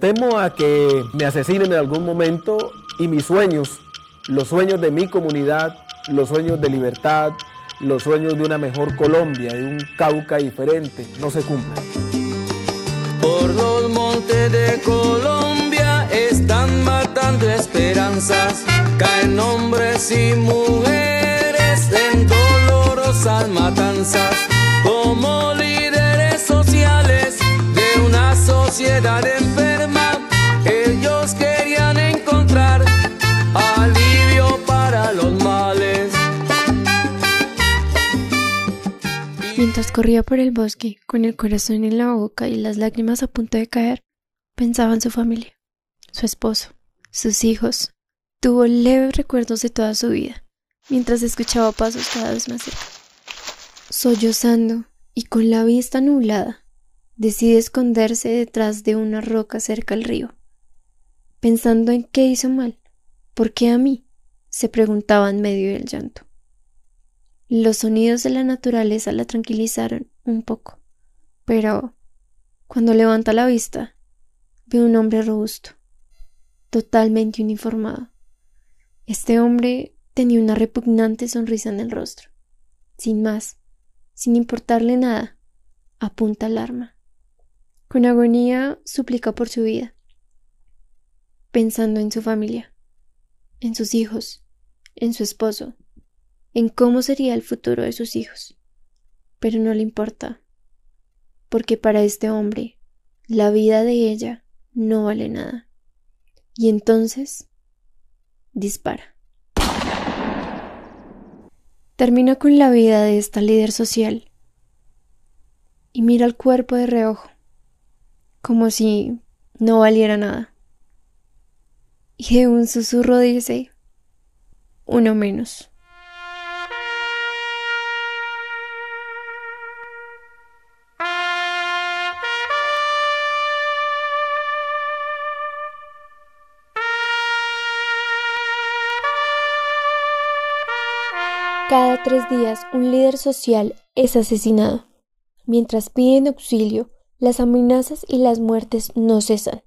Temo a que me asesinen en algún momento y mis sueños, los sueños de mi comunidad, los sueños de libertad, los sueños de una mejor Colombia, de un Cauca diferente, no se cumplan. Por los montes de Colombia están matando esperanzas, caen hombres y mujeres en dolorosas matanzas, como líderes sociales de una sociedad enferma Mientras corría por el bosque, con el corazón en la boca y las lágrimas a punto de caer, pensaba en su familia, su esposo, sus hijos. Tuvo leves recuerdos de toda su vida, mientras escuchaba pasos cada vez más cerca. Sollozando y con la vista nublada, decide esconderse detrás de una roca cerca al río. Pensando en qué hizo mal, ¿por qué a mí? se preguntaba en medio del llanto. Los sonidos de la naturaleza la tranquilizaron un poco, pero cuando levanta la vista, ve un hombre robusto, totalmente uniformado. Este hombre tenía una repugnante sonrisa en el rostro. Sin más, sin importarle nada, apunta al arma. Con agonía suplica por su vida, pensando en su familia, en sus hijos, en su esposo, en cómo sería el futuro de sus hijos. Pero no le importa, porque para este hombre la vida de ella no vale nada. Y entonces dispara. Termina con la vida de esta líder social y mira el cuerpo de reojo, como si no valiera nada. Y de un susurro dice, uno menos. Cada tres días un líder social es asesinado. Mientras piden auxilio, las amenazas y las muertes no cesan.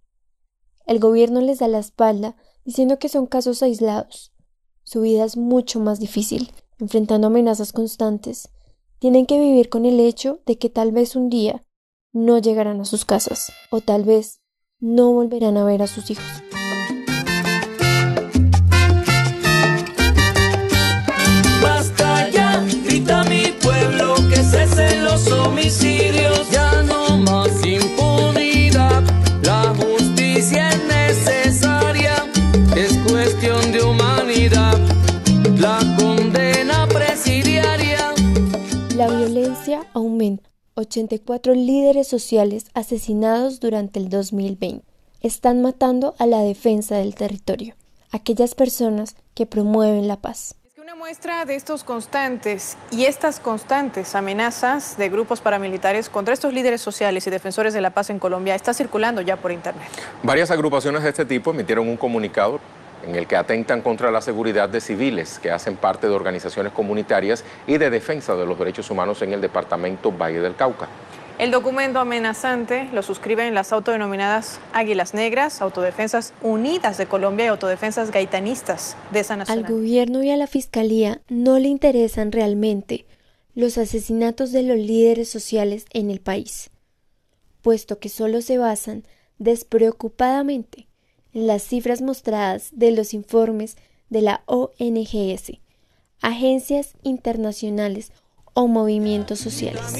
El gobierno les da la espalda diciendo que son casos aislados. Su vida es mucho más difícil, enfrentando amenazas constantes. Tienen que vivir con el hecho de que tal vez un día no llegarán a sus casas o tal vez no volverán a ver a sus hijos. Condena presidiaria. La violencia aumenta. 84 líderes sociales asesinados durante el 2020 están matando a la defensa del territorio, aquellas personas que promueven la paz. Una muestra de estos constantes y estas constantes amenazas de grupos paramilitares contra estos líderes sociales y defensores de la paz en Colombia está circulando ya por Internet. Varias agrupaciones de este tipo emitieron un comunicado en el que atentan contra la seguridad de civiles que hacen parte de organizaciones comunitarias y de defensa de los derechos humanos en el departamento Valle del Cauca. El documento amenazante lo suscriben las autodenominadas Águilas Negras, Autodefensas Unidas de Colombia y Autodefensas Gaitanistas de esa nación. Al gobierno y a la fiscalía no le interesan realmente los asesinatos de los líderes sociales en el país, puesto que solo se basan despreocupadamente en las cifras mostradas de los informes de la ONGS, agencias internacionales o movimientos sociales.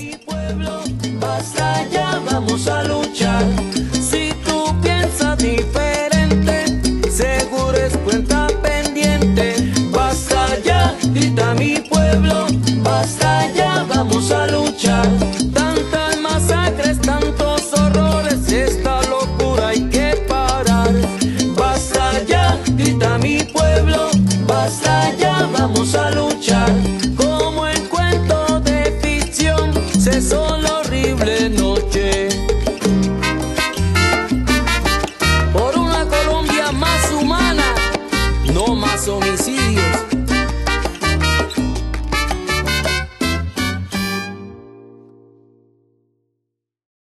a luchar como en cuento de ficción. Cesó la horrible noche. Por una Colombia más humana, no más homicidios.